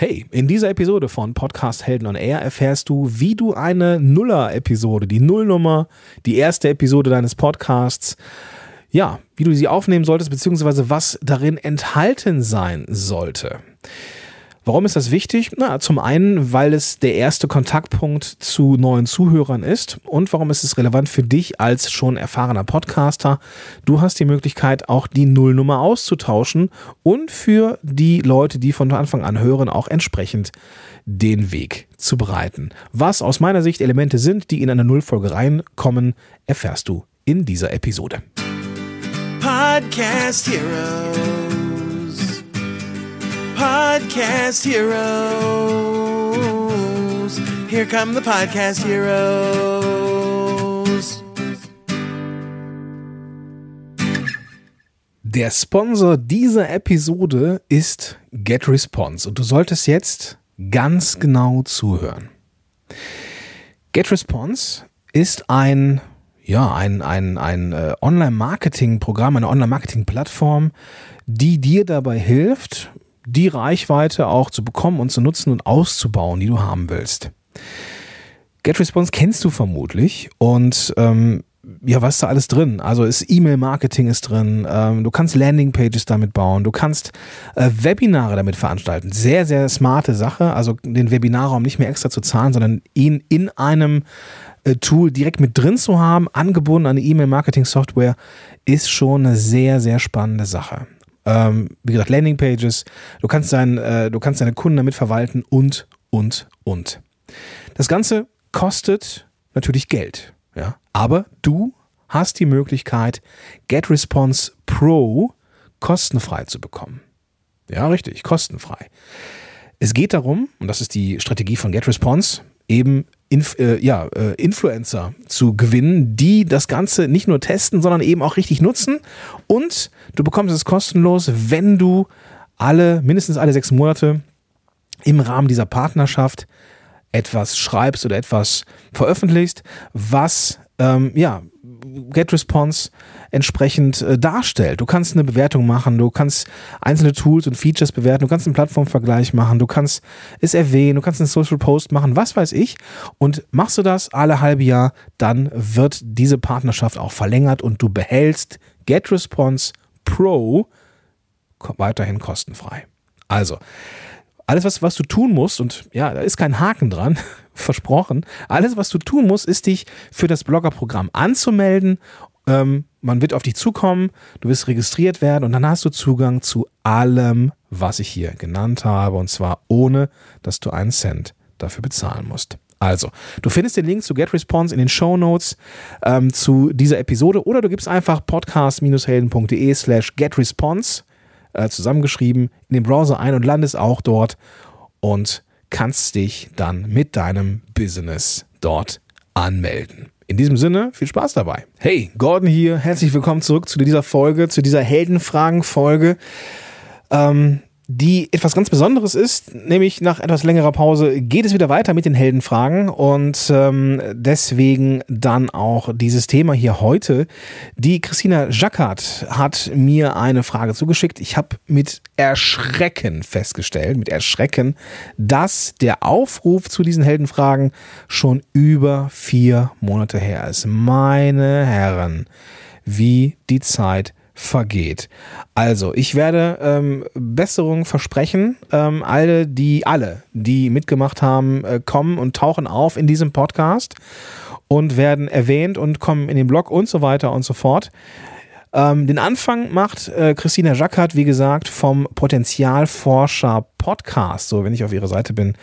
Hey, in dieser Episode von Podcast Helden on Air erfährst du, wie du eine Nuller-Episode, die Nullnummer, die erste Episode deines Podcasts, ja, wie du sie aufnehmen solltest, beziehungsweise was darin enthalten sein sollte. Warum ist das wichtig? Na, zum einen, weil es der erste Kontaktpunkt zu neuen Zuhörern ist und warum ist es relevant für dich als schon erfahrener Podcaster? Du hast die Möglichkeit, auch die Nullnummer auszutauschen und für die Leute, die von Anfang an hören, auch entsprechend den Weg zu bereiten. Was aus meiner Sicht Elemente sind, die in eine Nullfolge reinkommen, erfährst du in dieser Episode. Podcast Heroes. Podcast Heroes. Here come the Podcast Heroes. Der Sponsor dieser Episode ist GetResponse und du solltest jetzt ganz genau zuhören. GetResponse ist ein ja, ein, ein, ein äh, Online-Marketing-Programm, eine Online-Marketing-Plattform, die dir dabei hilft, die Reichweite auch zu bekommen und zu nutzen und auszubauen, die du haben willst. GetResponse kennst du vermutlich und ähm, ja, was ist da alles drin? Also ist E-Mail-Marketing ist drin, ähm, du kannst Landingpages damit bauen, du kannst äh, Webinare damit veranstalten. Sehr, sehr smarte Sache, also den Webinarraum nicht mehr extra zu zahlen, sondern ihn in einem äh, Tool direkt mit drin zu haben, angebunden an eine E-Mail-Marketing-Software, ist schon eine sehr, sehr spannende Sache ähm, wie gesagt, Landingpages, du kannst, dein, äh, du kannst deine Kunden damit verwalten und, und, und. Das Ganze kostet natürlich Geld, ja, aber du hast die Möglichkeit, GetResponse Pro kostenfrei zu bekommen. Ja, richtig, kostenfrei. Es geht darum, und das ist die Strategie von GetResponse, eben Inf äh, ja, äh, Influencer zu gewinnen, die das Ganze nicht nur testen, sondern eben auch richtig nutzen. Und du bekommst es kostenlos, wenn du alle, mindestens alle sechs Monate im Rahmen dieser Partnerschaft etwas schreibst oder etwas veröffentlichst, was ähm, ja GetResponse entsprechend äh, darstellt. Du kannst eine Bewertung machen, du kannst einzelne Tools und Features bewerten, du kannst einen Plattformvergleich machen, du kannst es erwähnen, du kannst einen Social Post machen, was weiß ich. Und machst du das alle halbe Jahr, dann wird diese Partnerschaft auch verlängert und du behältst GetResponse Pro weiterhin kostenfrei. Also, alles, was, was du tun musst, und ja, da ist kein Haken dran, versprochen, alles, was du tun musst, ist dich für das Blogger-Programm anzumelden. Ähm, man wird auf dich zukommen, du wirst registriert werden und dann hast du Zugang zu allem, was ich hier genannt habe, und zwar ohne, dass du einen Cent dafür bezahlen musst. Also, du findest den Link zu GetResponse in den Show Notes ähm, zu dieser Episode oder du gibst einfach podcast-helden.de slash getresponse äh, zusammengeschrieben in den Browser ein und landest auch dort und kannst dich dann mit deinem Business dort anmelden. In diesem Sinne, viel Spaß dabei. Hey, Gordon hier, herzlich willkommen zurück zu dieser Folge, zu dieser Heldenfragen-Folge. Ähm, die etwas ganz Besonderes ist, nämlich nach etwas längerer Pause geht es wieder weiter mit den Heldenfragen und ähm, deswegen dann auch dieses Thema hier heute. Die Christina Jacquard hat mir eine Frage zugeschickt. Ich habe mit Erschrecken festgestellt, mit Erschrecken, dass der Aufruf zu diesen Heldenfragen schon über vier Monate her ist. Meine Herren, wie die Zeit vergeht. Also, ich werde ähm, Besserungen versprechen. Ähm, alle, die, alle, die mitgemacht haben, äh, kommen und tauchen auf in diesem Podcast und werden erwähnt und kommen in den Blog und so weiter und so fort. Ähm, den Anfang macht äh, Christina Jacquard, wie gesagt, vom Potenzialforscher Podcast. So, wenn ich auf ihrer Seite bin,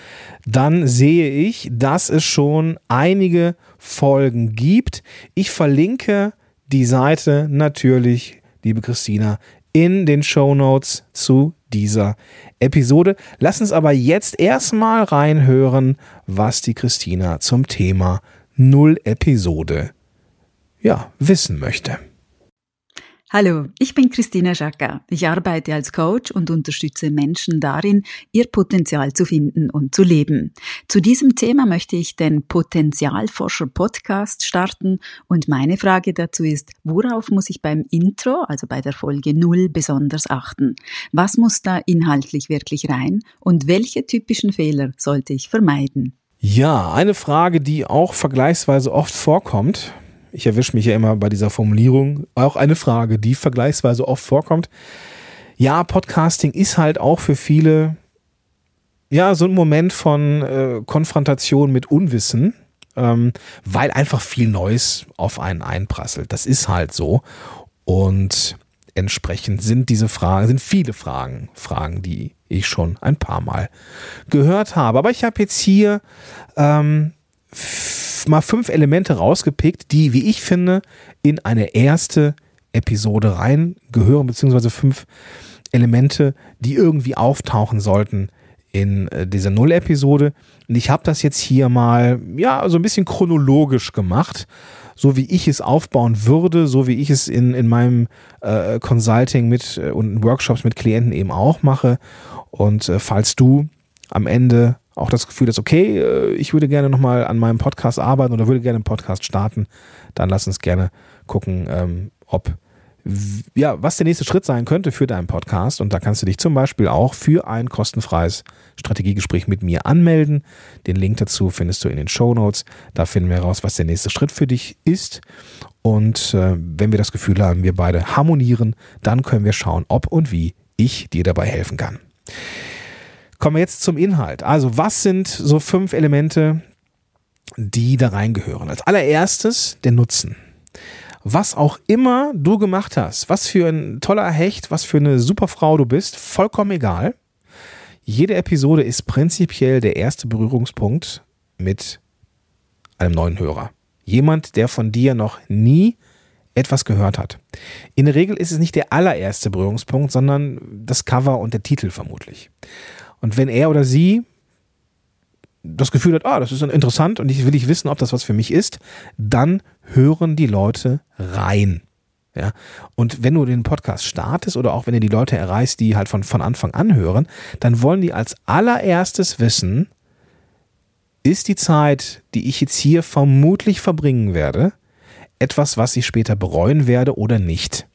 dann sehe ich, dass es schon einige Folgen gibt. Ich verlinke die Seite natürlich liebe Christina, in den Show Notes zu dieser Episode. Lass uns aber jetzt erstmal reinhören, was die Christina zum Thema Null Episode ja, wissen möchte. Hallo, ich bin Christina Schacker. Ich arbeite als Coach und unterstütze Menschen darin, ihr Potenzial zu finden und zu leben. Zu diesem Thema möchte ich den Potenzialforscher Podcast starten und meine Frage dazu ist, worauf muss ich beim Intro, also bei der Folge 0, besonders achten? Was muss da inhaltlich wirklich rein und welche typischen Fehler sollte ich vermeiden? Ja, eine Frage, die auch vergleichsweise oft vorkommt ich erwische mich ja immer bei dieser Formulierung, auch eine Frage, die vergleichsweise oft vorkommt. Ja, Podcasting ist halt auch für viele ja so ein Moment von äh, Konfrontation mit Unwissen, ähm, weil einfach viel Neues auf einen einprasselt. Das ist halt so. Und entsprechend sind diese Fragen, sind viele Fragen, Fragen, die ich schon ein paar Mal gehört habe. Aber ich habe jetzt hier ähm, mal fünf Elemente rausgepickt, die, wie ich finde, in eine erste Episode reingehören, beziehungsweise fünf Elemente, die irgendwie auftauchen sollten in äh, dieser Null-Episode. Und ich habe das jetzt hier mal, ja, so ein bisschen chronologisch gemacht, so wie ich es aufbauen würde, so wie ich es in, in meinem äh, Consulting mit äh, und Workshops mit Klienten eben auch mache. Und äh, falls du am Ende auch das Gefühl hast, okay, äh, ich würde gerne nochmal an meinem Podcast arbeiten oder würde gerne einen Podcast starten, dann lass uns gerne gucken, ähm, ob ja, was der nächste Schritt sein könnte für deinen Podcast. Und da kannst du dich zum Beispiel auch für ein kostenfreies Strategiegespräch mit mir anmelden. Den Link dazu findest du in den Show Notes. Da finden wir heraus, was der nächste Schritt für dich ist. Und äh, wenn wir das Gefühl haben, wir beide harmonieren, dann können wir schauen, ob und wie ich dir dabei helfen kann. Kommen wir jetzt zum Inhalt. Also, was sind so fünf Elemente, die da reingehören? Als allererstes der Nutzen. Was auch immer du gemacht hast, was für ein toller Hecht, was für eine super Frau du bist, vollkommen egal. Jede Episode ist prinzipiell der erste Berührungspunkt mit einem neuen Hörer. Jemand, der von dir noch nie etwas gehört hat. In der Regel ist es nicht der allererste Berührungspunkt, sondern das Cover und der Titel vermutlich. Und wenn er oder sie das Gefühl hat, ah, das ist interessant und ich will ich wissen, ob das was für mich ist, dann hören die Leute rein. Ja, und wenn du den Podcast startest oder auch wenn du die Leute erreichst, die halt von, von Anfang an hören, dann wollen die als allererstes wissen, ist die Zeit, die ich jetzt hier vermutlich verbringen werde, etwas, was ich später bereuen werde oder nicht.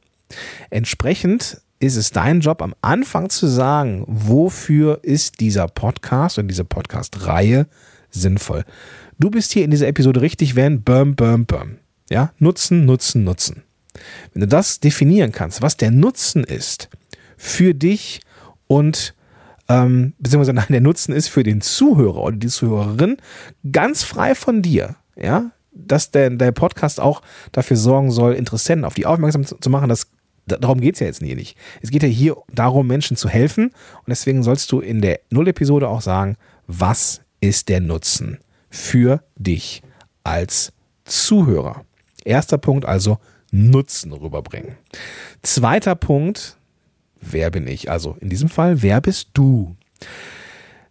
Entsprechend ist es dein Job, am Anfang zu sagen, wofür ist dieser Podcast und diese Podcast-Reihe sinnvoll. Du bist hier in dieser Episode richtig, wenn bum, bum, bum. Ja, nutzen, nutzen, nutzen. Wenn du das definieren kannst, was der Nutzen ist für dich und ähm, beziehungsweise nein, der Nutzen ist für den Zuhörer oder die Zuhörerin ganz frei von dir, ja, dass der, der Podcast auch dafür sorgen soll, Interessenten auf die aufmerksam zu machen, das darum geht es ja jetzt hier nicht. Es geht ja hier darum, Menschen zu helfen. Und deswegen sollst du in der Null-Episode auch sagen, was ist der Nutzen für dich als Zuhörer? Erster Punkt also Nutzen rüberbringen. Zweiter Punkt, wer bin ich? Also in diesem Fall, wer bist du?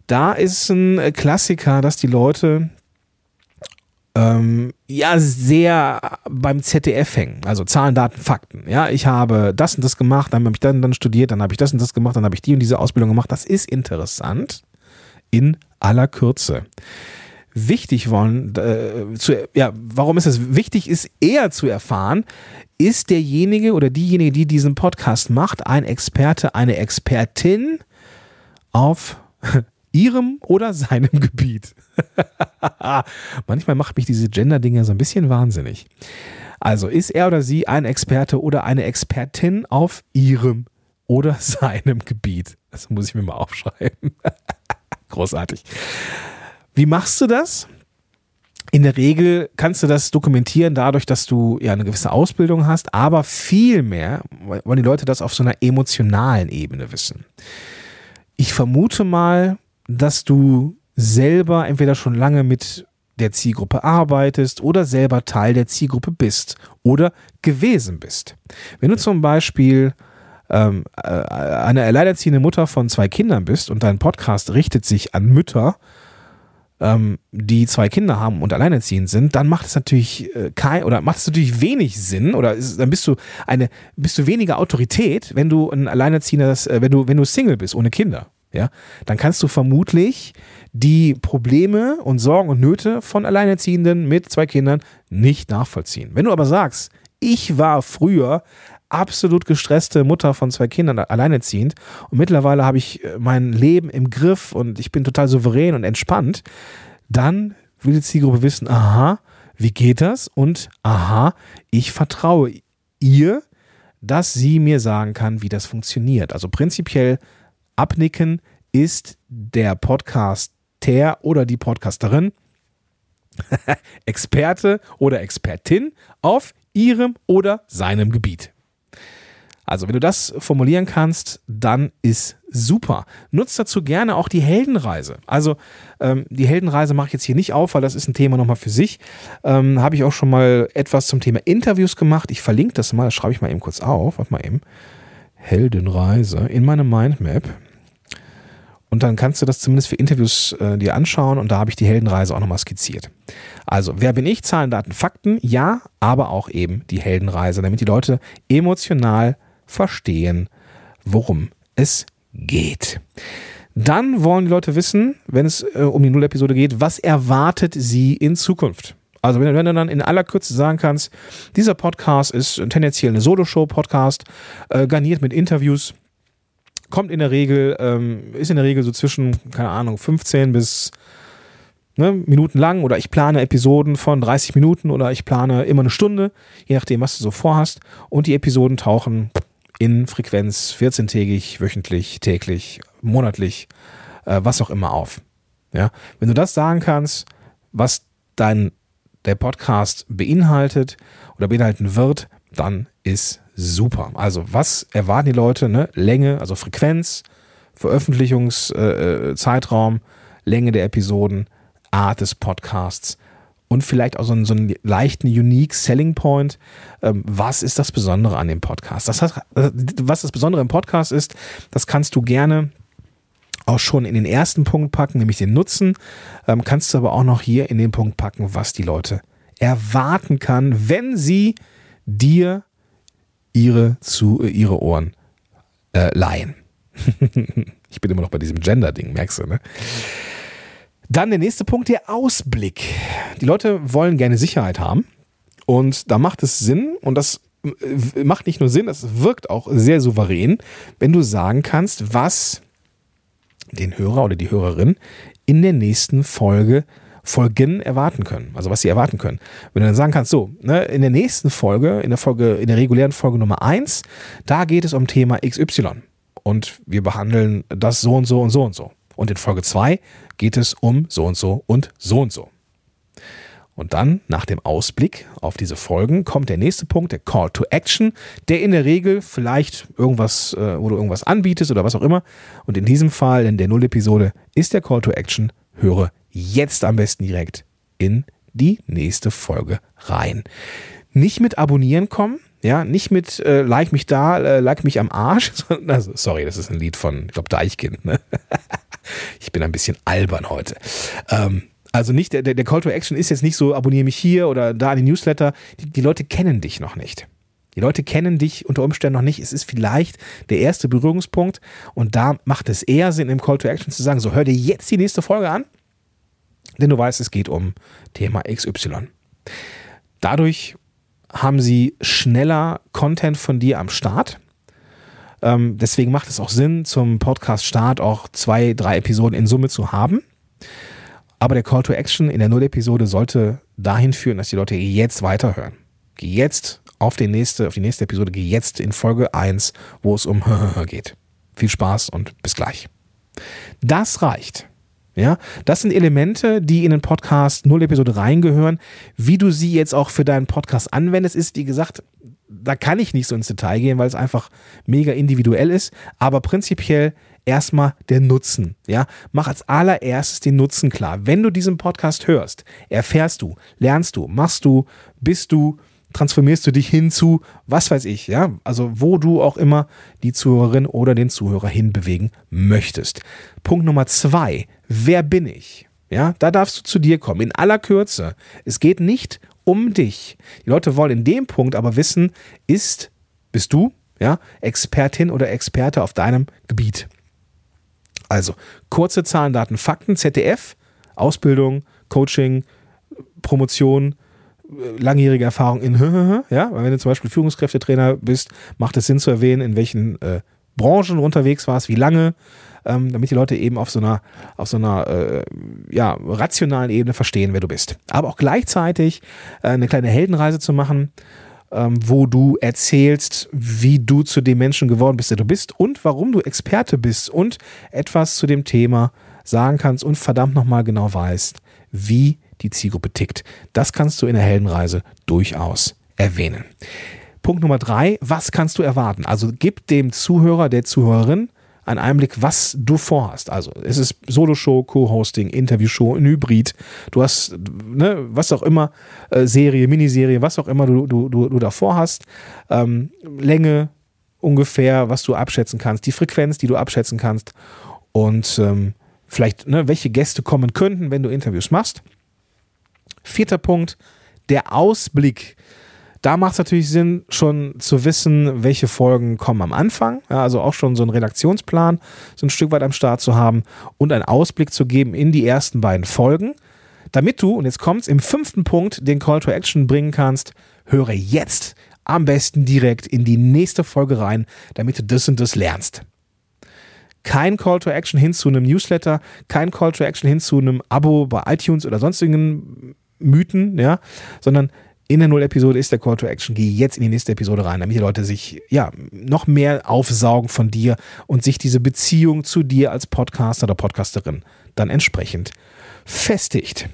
Da ist ein Klassiker, dass die Leute ähm, ja sehr beim ZDF hängen. Also Zahlen, Daten, Fakten. Ja, ich habe das und das gemacht, dann habe ich dann, dann studiert, dann habe ich das und das gemacht, dann habe ich die und diese Ausbildung gemacht. Das ist interessant in aller Kürze. Wichtig wollen, äh, zu, ja, warum ist es wichtig, ist eher zu erfahren, ist derjenige oder diejenige, die diesen Podcast macht, ein Experte, eine Expertin auf ihrem oder seinem Gebiet. Manchmal macht mich diese Gender-Dinge so ein bisschen wahnsinnig. Also ist er oder sie ein Experte oder eine Expertin auf ihrem oder seinem Gebiet? Das muss ich mir mal aufschreiben. Großartig. Wie machst du das? In der Regel kannst du das dokumentieren dadurch, dass du ja eine gewisse Ausbildung hast, aber vielmehr wollen die Leute das auf so einer emotionalen Ebene wissen. Ich vermute mal, dass du selber entweder schon lange mit der Zielgruppe arbeitest oder selber Teil der Zielgruppe bist oder gewesen bist. Wenn du zum Beispiel ähm, äh, eine alleinerziehende Mutter von zwei Kindern bist und dein Podcast richtet sich an Mütter, ähm, die zwei Kinder haben und alleinerziehend sind, dann macht es natürlich äh, kein oder macht es natürlich wenig Sinn oder ist, dann bist du eine bist du weniger Autorität, wenn du ein alleinerziehendes, äh, wenn du wenn du Single bist ohne Kinder, ja, dann kannst du vermutlich die Probleme und Sorgen und Nöte von Alleinerziehenden mit zwei Kindern nicht nachvollziehen. Wenn du aber sagst, ich war früher absolut gestresste Mutter von zwei Kindern, alleinerziehend. Und mittlerweile habe ich äh, mein Leben im Griff und ich bin total souverän und entspannt. Dann will die Zielgruppe wissen, aha, wie geht das? Und aha, ich vertraue ihr, dass sie mir sagen kann, wie das funktioniert. Also prinzipiell abnicken ist der Podcaster oder die Podcasterin Experte oder Expertin auf ihrem oder seinem Gebiet. Also, wenn du das formulieren kannst, dann ist super. Nutzt dazu gerne auch die Heldenreise. Also, ähm, die Heldenreise mache ich jetzt hier nicht auf, weil das ist ein Thema nochmal für sich. Ähm, Habe ich auch schon mal etwas zum Thema Interviews gemacht. Ich verlinke das mal, das schreibe ich mal eben kurz auf. Warte mal eben. Heldenreise in meine Mindmap. Und dann kannst du das zumindest für Interviews äh, dir anschauen und da habe ich die Heldenreise auch nochmal skizziert. Also, wer bin ich? Zahlen, Daten, Fakten, ja, aber auch eben die Heldenreise, damit die Leute emotional verstehen, worum es geht. Dann wollen die Leute wissen, wenn es äh, um die Null-Episode geht, was erwartet sie in Zukunft? Also wenn, wenn, du dann in aller Kürze sagen kannst, dieser Podcast ist tendenziell eine Solo-Show-Podcast, äh, garniert mit Interviews, kommt in der Regel, ähm, ist in der Regel so zwischen, keine Ahnung, 15 bis ne, Minuten lang oder ich plane Episoden von 30 Minuten oder ich plane immer eine Stunde, je nachdem, was du so vorhast. Und die Episoden tauchen in Frequenz 14-tägig, wöchentlich, täglich, monatlich, äh, was auch immer auf. Ja, wenn du das sagen kannst, was dein der Podcast beinhaltet oder beinhalten wird, dann ist super. Also was erwarten die Leute? Ne? Länge, also Frequenz, Veröffentlichungszeitraum, äh, Länge der Episoden, Art des Podcasts und vielleicht auch so einen, so einen leichten Unique Selling Point. Ähm, was ist das Besondere an dem Podcast? Das äh, was das Besondere im Podcast ist, das kannst du gerne auch schon in den ersten Punkt packen, nämlich den Nutzen. Ähm, kannst du aber auch noch hier in den Punkt packen, was die Leute erwarten kann, wenn sie dir ihre, zu, äh, ihre Ohren äh, leihen. ich bin immer noch bei diesem Gender-Ding, merkst du, ne? Dann der nächste Punkt, der Ausblick. Die Leute wollen gerne Sicherheit haben und da macht es Sinn und das äh, macht nicht nur Sinn, das wirkt auch sehr souverän, wenn du sagen kannst, was den Hörer oder die Hörerin in der nächsten Folge Folgen erwarten können. Also was sie erwarten können. Wenn du dann sagen kannst, so, ne, in der nächsten Folge, in der Folge, in der regulären Folge Nummer 1, da geht es um Thema XY. Und wir behandeln das so und so und so und so. Und in Folge 2 geht es um so und so und so und so. Und dann, nach dem Ausblick auf diese Folgen, kommt der nächste Punkt, der Call to Action, der in der Regel vielleicht irgendwas, äh, wo du irgendwas anbietest oder was auch immer. Und in diesem Fall, in der Null-Episode, ist der Call to Action, höre jetzt am besten direkt in die nächste Folge rein. Nicht mit Abonnieren kommen, ja, nicht mit äh, Like mich da, äh, Like mich am Arsch. Also, sorry, das ist ein Lied von, ich glaube, Deichkind. Ne? ich bin ein bisschen albern heute. Ähm, also nicht, der, der Call to Action ist jetzt nicht so, abonniere mich hier oder da in die Newsletter. Die, die Leute kennen dich noch nicht. Die Leute kennen dich unter Umständen noch nicht. Es ist vielleicht der erste Berührungspunkt und da macht es eher Sinn, im Call to Action zu sagen, so hör dir jetzt die nächste Folge an, denn du weißt, es geht um Thema XY. Dadurch haben sie schneller Content von dir am Start. Ähm, deswegen macht es auch Sinn, zum Podcast-Start auch zwei, drei Episoden in Summe zu haben. Aber der Call to Action in der Null-Episode sollte dahin führen, dass die Leute jetzt weiterhören. Geh jetzt auf die nächste, auf die nächste Episode, geh jetzt in Folge 1, wo es um geht. Viel Spaß und bis gleich. Das reicht. Ja, das sind Elemente, die in den Podcast Null Episode reingehören. Wie du sie jetzt auch für deinen Podcast anwendest, ist, wie gesagt, da kann ich nicht so ins Detail gehen, weil es einfach mega individuell ist. Aber prinzipiell erstmal der Nutzen. Ja, mach als allererstes den Nutzen klar. Wenn du diesen Podcast hörst, erfährst du, lernst du, machst du, bist du, transformierst du dich hin zu, was weiß ich, ja, also wo du auch immer die Zuhörerin oder den Zuhörer hinbewegen möchtest. Punkt Nummer zwei, wer bin ich? Ja, da darfst du zu dir kommen, in aller Kürze. Es geht nicht um dich. Die Leute wollen in dem Punkt aber wissen, ist, bist du, ja, Expertin oder Experte auf deinem Gebiet. Also, kurze Zahlen, Daten, Fakten, ZDF, Ausbildung, Coaching, Promotion, langjährige Erfahrung in, ja, weil wenn du zum Beispiel Führungskräftetrainer bist, macht es Sinn zu erwähnen, in welchen äh, Branchen unterwegs warst, wie lange, ähm, damit die Leute eben auf so einer, auf so einer äh, ja, rationalen Ebene verstehen, wer du bist. Aber auch gleichzeitig äh, eine kleine Heldenreise zu machen, ähm, wo du erzählst, wie du zu dem Menschen geworden bist, der du bist und warum du Experte bist und etwas zu dem Thema sagen kannst und verdammt nochmal genau weißt, wie die Zielgruppe tickt. Das kannst du in der Heldenreise durchaus erwähnen. Punkt Nummer drei, was kannst du erwarten? Also gib dem Zuhörer, der Zuhörerin einen Einblick, was du vorhast. Also es ist Solo-Show, Co-Hosting, Interview-Show, ein Hybrid. Du hast, ne, was auch immer, äh, Serie, Miniserie, was auch immer du, du, du, du da vorhast. Ähm, Länge ungefähr, was du abschätzen kannst, die Frequenz, die du abschätzen kannst und ähm, vielleicht, ne, welche Gäste kommen könnten, wenn du Interviews machst. Vierter Punkt, der Ausblick da macht es natürlich Sinn, schon zu wissen, welche Folgen kommen am Anfang. Ja, also auch schon so einen Redaktionsplan so ein Stück weit am Start zu haben und einen Ausblick zu geben in die ersten beiden Folgen. Damit du, und jetzt kommt's, im fünften Punkt den Call to Action bringen kannst, höre jetzt am besten direkt in die nächste Folge rein, damit du das und das lernst kein Call to Action hin zu einem Newsletter, kein Call to Action hin zu einem Abo bei iTunes oder sonstigen Mythen, ja, sondern in der Null-Episode ist der Call to Action. Geh jetzt in die nächste Episode rein, damit die Leute sich ja noch mehr aufsaugen von dir und sich diese Beziehung zu dir als Podcaster oder Podcasterin dann entsprechend festigt.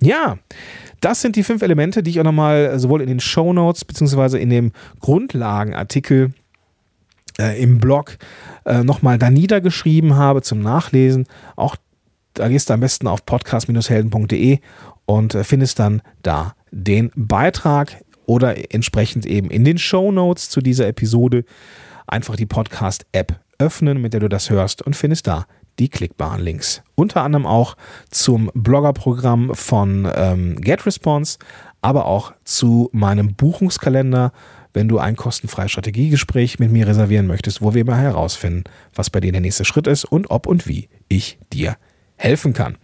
Ja, das sind die fünf Elemente, die ich auch nochmal sowohl in den Show Notes beziehungsweise in dem Grundlagenartikel äh, im Blog äh, nochmal da niedergeschrieben habe zum Nachlesen. Auch da gehst du am besten auf podcast-helden.de und äh, findest dann da den Beitrag oder entsprechend eben in den Show Notes zu dieser Episode einfach die Podcast-App öffnen, mit der du das hörst und findest da die klickbaren Links. Unter anderem auch zum Bloggerprogramm von ähm, GetResponse, aber auch zu meinem Buchungskalender, wenn du ein kostenfreies Strategiegespräch mit mir reservieren möchtest, wo wir mal herausfinden, was bei dir der nächste Schritt ist und ob und wie ich dir helfen kann.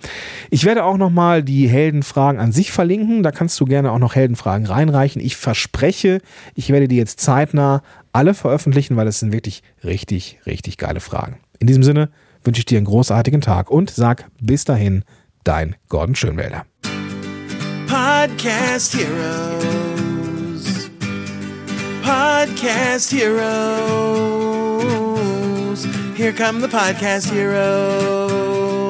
Ich werde auch nochmal die Heldenfragen an sich verlinken. Da kannst du gerne auch noch Heldenfragen reinreichen. Ich verspreche, ich werde die jetzt zeitnah alle veröffentlichen, weil es sind wirklich richtig, richtig geile Fragen. In diesem Sinne wünsche ich dir einen großartigen Tag und sag bis dahin, dein Gordon Schönwälder. Podcast Heroes. Podcast Heroes. Here come the Podcast Heroes.